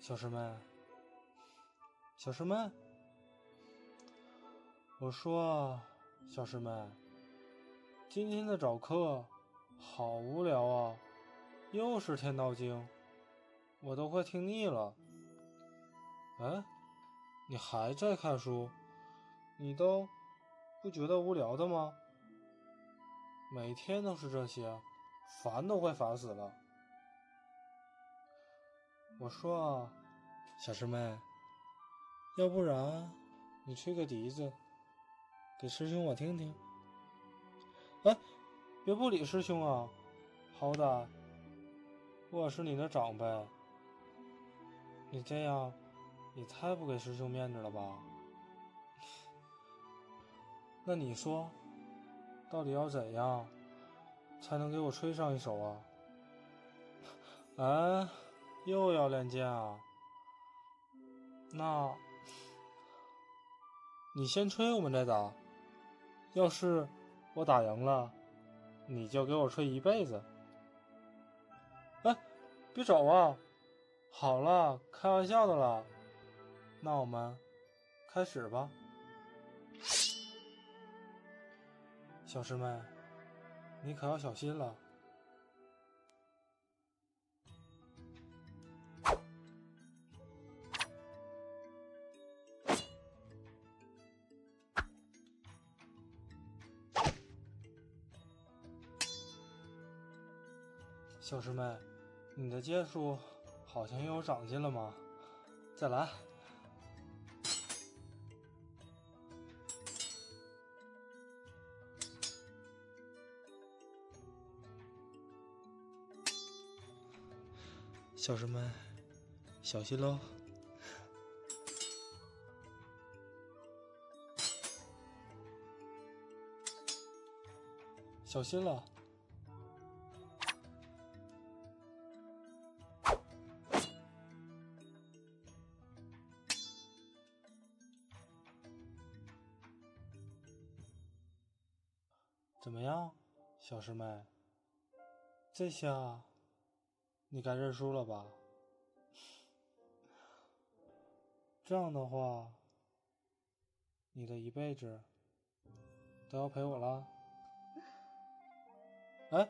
小师妹，小师妹，我说，小师妹，今天的早课好无聊啊，又是《天道经》，我都快听腻了。哎，你还在看书？你都不觉得无聊的吗？每天都是这些，烦都快烦死了。我说，小师妹，要不然你吹个笛子，给师兄我听听。哎，别不理师兄啊！好歹我是你的长辈，你这样也太不给师兄面子了吧？那你说，到底要怎样才能给我吹上一首啊？啊？又要练剑啊？那，你先吹，我们再打。要是我打赢了，你就给我吹一辈子。哎，别走啊！好了，开玩笑的了。那我们开始吧。小师妹，你可要小心了。小师妹，你的剑术好像又有长进了吗？再来！小师妹，小心喽！小心了！怎么样，小师妹？这下你该认输了吧？这样的话，你的一辈子都要陪我了。哎，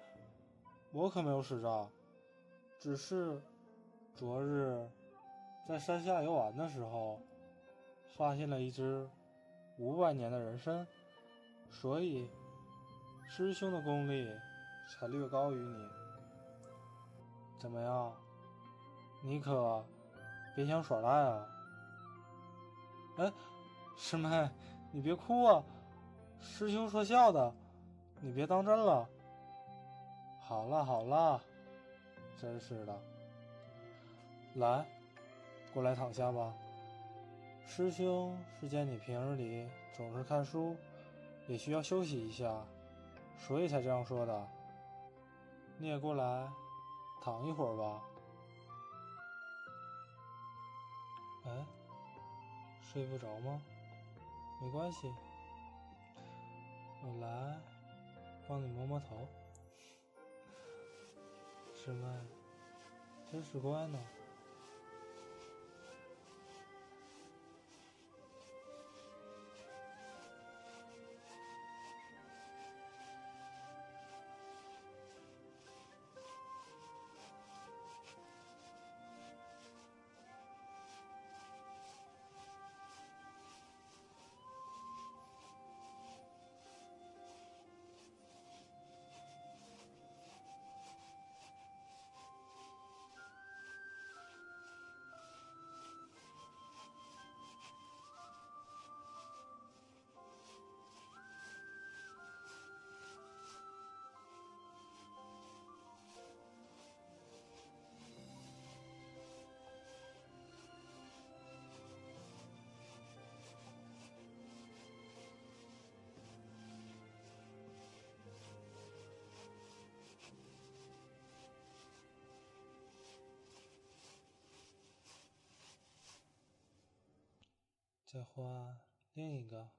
我可没有使诈，只是昨日在山下游玩的时候，发现了一只五百年的人参，所以。师兄的功力才略高于你，怎么样？你可别想耍赖啊！哎，师妹，你别哭啊！师兄说笑的，你别当真了。好了好了，真是的。来，过来躺下吧。师兄是见你平日里总是看书，也需要休息一下。所以才这样说的。你也过来躺一会儿吧。哎，睡不着吗？没关系，我来帮你摸摸头。师妹，真是乖呢。再换另一个。